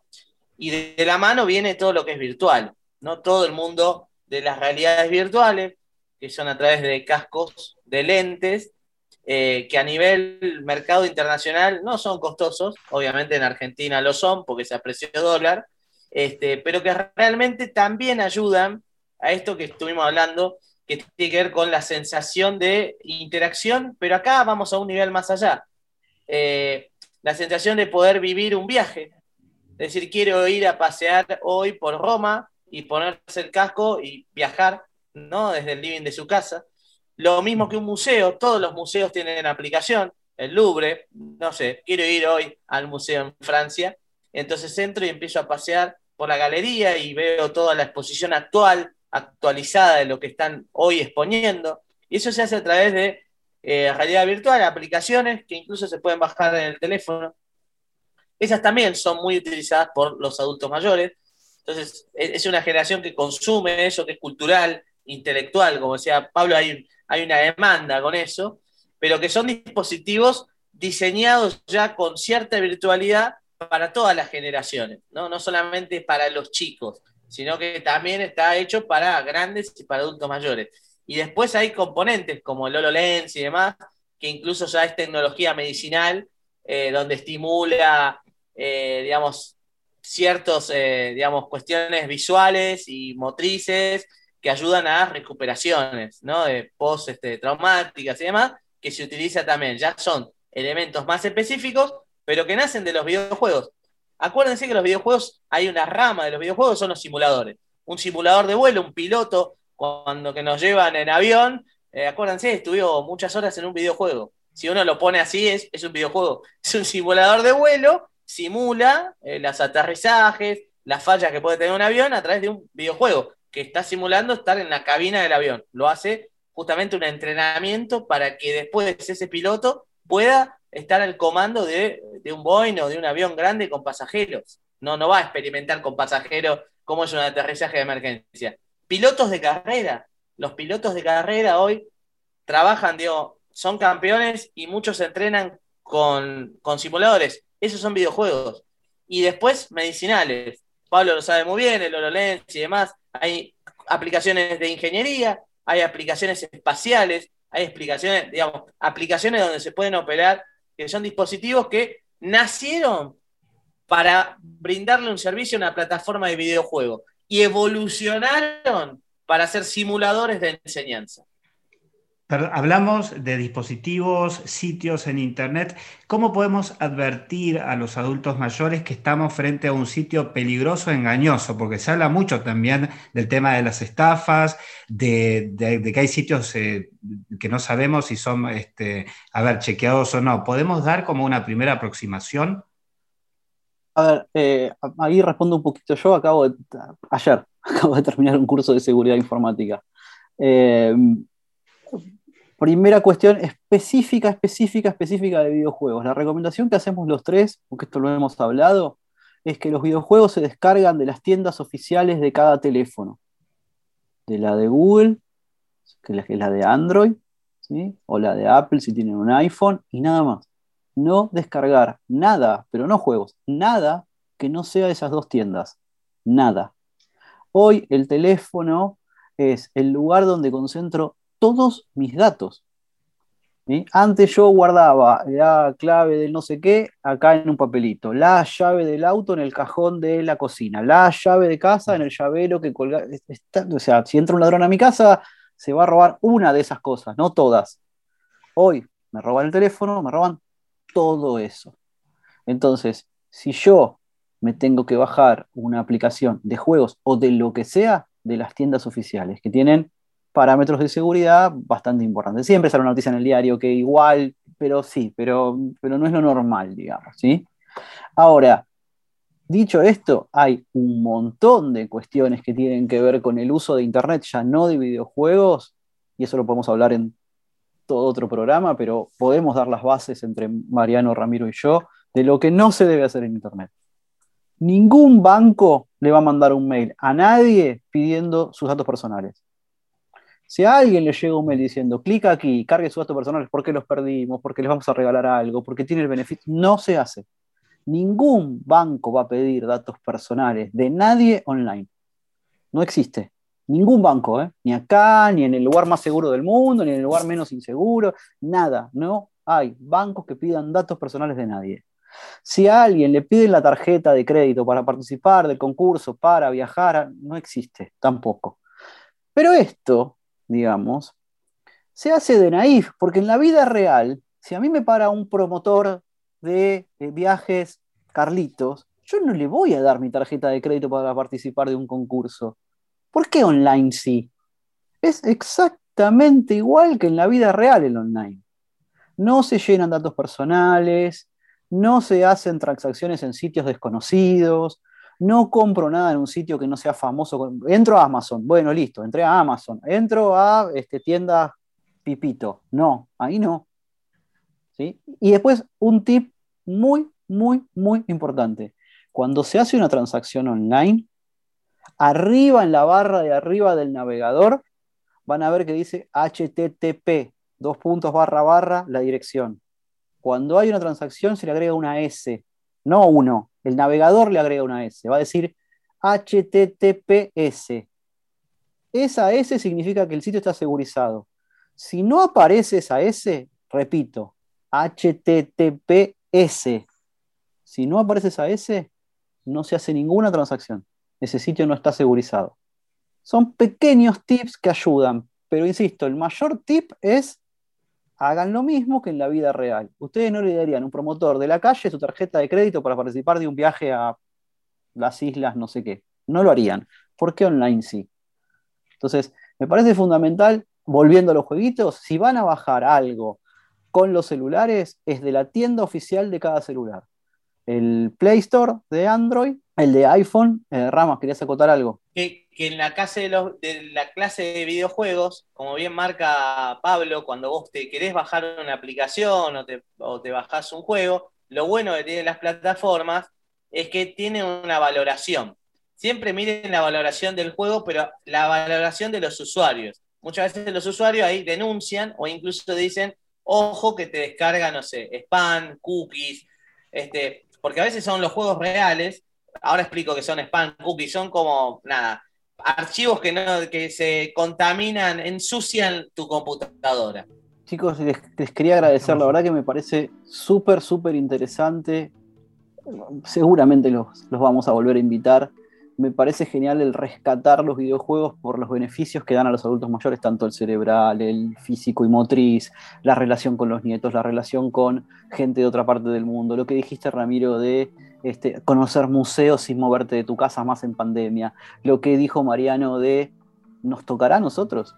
Y de, la mano viene todo lo que es virtual, ¿no? Todo el mundo de las realidades virtuales, que son a través de cascos, de lentes, eh, que a nivel mercado internacional no son costosos, obviamente en Argentina lo son porque se apreció dólar, este, pero que realmente también ayudan a esto que estuvimos hablando, que tiene que ver con la sensación de interacción, pero acá vamos a un nivel más allá. Eh, la sensación de poder vivir un viaje. Es decir, quiero ir a pasear hoy por Roma y ponerse el casco y viajar, ¿no? Desde el living de su casa. lo mismo que un museo, todos los museos tienen aplicación, el Louvre, no sé, quiero ir hoy al museo en Francia, entonces entro y empiezo a pasear por la galería y veo toda la exposición actual, actualizada de lo que están hoy exponiendo, y eso se hace a través de eh, realidad virtual, aplicaciones que incluso se pueden bajar en el teléfono. Esas también son muy utilizadas por los adultos mayores. Entonces, e-, es una generación que consume eso, que es cultural, intelectual, como decía Pablo, hay, hay una demanda con eso, pero que son dispositivos diseñados ya con cierta virtualidad para todas las generaciones, ¿no? no solamente para los chicos, sino que también está hecho para grandes y para adultos mayores. Y después hay componentes como el HoloLens y demás, que incluso ya es tecnología medicinal, eh, donde estimula, eh, digamos, ciertas, eh, digamos, cuestiones visuales y motrices que ayudan a recuperaciones, ¿no? De post este, traumáticas y demás, que se utiliza también. Ya son elementos más específicos, pero que nacen de los videojuegos. Acuérdense que los videojuegos, hay una rama de los videojuegos, son los simuladores. Un simulador de vuelo, un piloto cuando que nos llevan en avión, eh, acuérdense, estuvo muchas horas en un videojuego. Si uno lo pone así, es, es un videojuego. Es un simulador de vuelo, simula eh, los aterrizajes, las fallas que puede tener un avión a través de un videojuego que está simulando estar en la cabina del avión. Lo hace justamente un entrenamiento para que después ese piloto pueda estar al comando de, de, un Boeing o de un avión grande con pasajeros. No, no va a experimentar con pasajeros cómo es un aterrizaje de emergencia pilotos de carrera. Los pilotos de carrera hoy trabajan, digo, son campeones y muchos entrenan con, simuladores. Esos son videojuegos. Y después medicinales. Pablo lo sabe muy bien, el HoloLens y demás. Hay aplicaciones de ingeniería, hay aplicaciones espaciales, hay aplicaciones, digamos, aplicaciones donde se pueden operar, que son dispositivos que nacieron para brindarle un servicio a una plataforma de videojuego y evolucionaron para ser simuladores de enseñanza. Hablamos de dispositivos, sitios en Internet. ¿Cómo podemos advertir a los adultos mayores que estamos frente a un sitio peligroso, engañoso? Porque se habla mucho también del tema de las estafas, de, que hay sitios eh, que no sabemos si son, este, a ver, chequeados o no. ¿Podemos dar como una primera aproximación? A ver, eh, ahí respondo un poquito yo. Acabo de, ayer, acabo de terminar un curso de seguridad informática. Eh, primera cuestión específica, específica, específica de videojuegos. La recomendación que hacemos los tres, porque esto lo hemos hablado, es que los videojuegos se descargan de las tiendas oficiales de cada teléfono. De la de Google, que es la de Android, ¿sí? o la de Apple si tienen un iPhone, y nada más no descargar nada, pero no juegos, nada que no sea de esas dos tiendas. Nada. Hoy el teléfono es el lugar donde concentro todos mis datos. Antes yo guardaba la clave del no sé qué acá en un papelito, la llave del auto en el cajón de la cocina, la llave de casa en el llavero que colga. o sea, si entra un ladrón a mi casa, se va a robar una de esas cosas, no todas. Hoy me roban el teléfono, me roban todo eso. Entonces, si yo me tengo que bajar una aplicación de juegos o de lo que sea de las tiendas oficiales, que tienen parámetros de seguridad bastante importantes. Siempre sale una noticia en el diario que igual, pero sí, pero, pero no es lo normal, digamos, ¿sí? Ahora, dicho esto, hay un montón de cuestiones que tienen que ver con el uso de Internet, ya no de videojuegos, y eso lo podemos hablar en todo otro programa, pero podemos dar las bases entre Mariano, Ramiro y yo de lo que no se debe hacer en Internet. Ningún banco le va a mandar un mail a nadie pidiendo sus datos personales. Si a alguien le llega un mail diciendo, clica aquí, cargue sus datos personales porque los perdimos, porque les vamos a regalar algo, porque tiene el beneficio, no se hace. Ningún banco va a pedir datos personales de nadie online. No existe. Ningún banco, ¿eh? ni acá, ni en el lugar más seguro del mundo, ni en el lugar menos inseguro, nada, no hay bancos que pidan datos personales de nadie. Si a alguien le piden la tarjeta de crédito para participar del concurso, para viajar, no existe tampoco. Pero esto, digamos, se hace de naif, porque en la vida real, si a mí me para un promotor de eh, viajes Carlitos, yo no le voy a dar mi tarjeta de crédito para participar de un concurso. ¿Por qué online sí? Es exactamente exactamente igual que en la vida real el online. No se llenan datos personales, no se hacen transacciones en sitios desconocidos, no compro nada en un sitio que no sea famoso. Entro a Amazon, bueno, listo, entré a Amazon, entro a este, tienda Pipito, no, ahí no. ¿Sí? Y después un tip muy, muy, muy importante. Cuando se hace una transacción online, arriba en la barra de arriba del navegador, van a ver que dice HTTP, dos puntos barra barra, la dirección. Cuando hay una transacción se le agrega una S, no uno. El navegador le agrega una S. Va a decir HTTPS. Esa S significa que el sitio está segurizado. Si no aparece esa S, repito, HTTPS. Si no aparece esa S, no se hace ninguna transacción. Ese sitio no está segurizado. Son pequeños tips que ayudan, pero insisto, el mayor tip es hagan lo mismo que en la vida real. Ustedes no le darían a un promotor de la calle su tarjeta de crédito para participar de un viaje a las islas, no sé qué. No lo harían. ¿Por qué online sí? Entonces, me parece fundamental, volviendo a los jueguitos, si van a bajar algo con los celulares, es de la tienda oficial de cada celular. El Play Store de Android, el de iPhone. Eh, Ramos, ¿querías acotar algo? que en la, clase de, la clase de videojuegos, como bien marca Pablo, cuando vos te querés bajar una aplicación o te, o te bajás un juego, lo bueno que tienen las plataformas es que tienen una valoración. Siempre miren la valoración del juego, pero la valoración de los usuarios. Muchas veces los usuarios ahí denuncian o incluso dicen, ojo que te descarga, no sé, spam, cookies, este, porque a veces son los juegos reales. Ahora explico que son spam, cookies, son como, nada, archivos que, no, que se contaminan, ensucian tu computadora. Chicos, les, quería agradecer, la verdad que me parece súper, súper interesante. Seguramente los, los vamos a volver a invitar. Me parece genial el rescatar los videojuegos por los beneficios que dan a los adultos mayores, tanto el cerebral, el físico y motriz, la relación con los nietos, la relación con gente de otra parte del mundo. Lo que dijiste, Ramiro, de este, conocer museos sin moverte de tu casa más en pandemia. Lo que dijo Mariano de, ¿nos tocará a nosotros?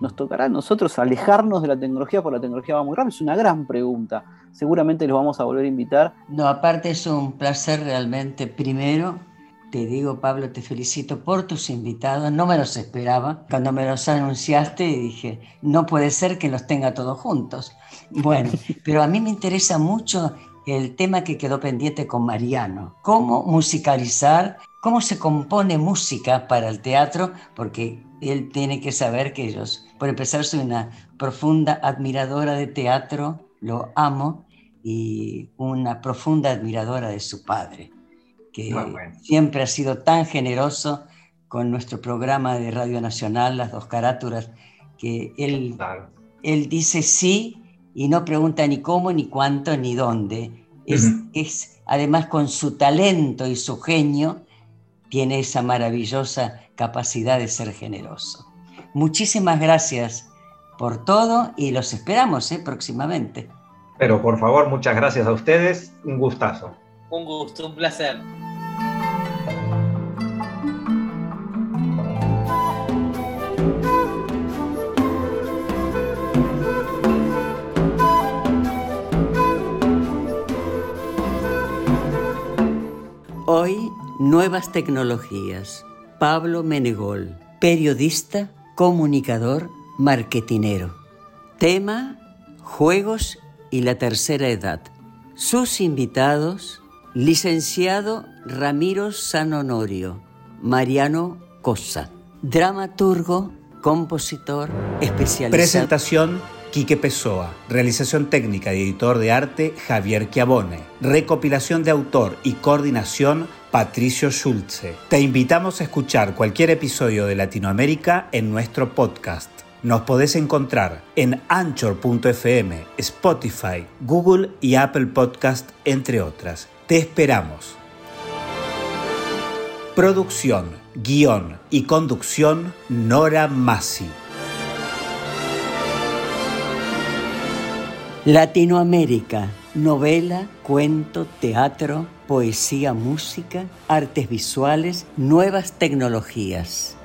¿Nos tocará a nosotros alejarnos de la tecnología porque la tecnología va muy rápido? Es una gran pregunta. Seguramente los vamos a volver a invitar. No, aparte es un placer realmente. Primero, te digo, Pablo, te felicito por tus invitados. No me los esperaba. Cuando me los anunciaste, dije, no puede ser que los tenga todos juntos. Bueno, pero a mí me interesa mucho el tema que quedó pendiente con Mariano, cómo musicalizar, cómo se compone música para el teatro, porque él tiene que saber que ellos, por empezar, soy una profunda admiradora de teatro, lo amo, y una profunda admiradora de su padre, que siempre ha sido tan generoso con nuestro programa de Radio Nacional, Las Dos Carátulas, que él, él dice sí y no pregunta ni cómo, ni cuánto, ni dónde. Es, es, además con su talento y su genio, tiene esa maravillosa capacidad de ser generoso. Muchísimas gracias por todo y los esperamos ¿eh? próximamente. Pero por favor, muchas gracias a ustedes. Un gustazo. Un gusto, un placer. Hoy, nuevas tecnologías. Pablo Menegol, periodista, comunicador, marketinero. Tema, juegos y la tercera edad. Sus invitados, licenciado Ramiro Sanonorio, Mariano Cosa, dramaturgo, compositor, especializado. Presentación Quique Pessoa. Realización técnica y editor de arte Javier Chiavone. Recopilación de autor y coordinación Patricio Schulze. Te invitamos a escuchar cualquier episodio de Latinoamérica en nuestro podcast. Nos podés encontrar en anchor.fm, Spotify, Google y Apple Podcast, entre otras. Te esperamos. Producción, guion y conducción Nora Massi. Latinoamérica, novela, cuento, teatro, poesía, música, artes visuales, nuevas tecnologías.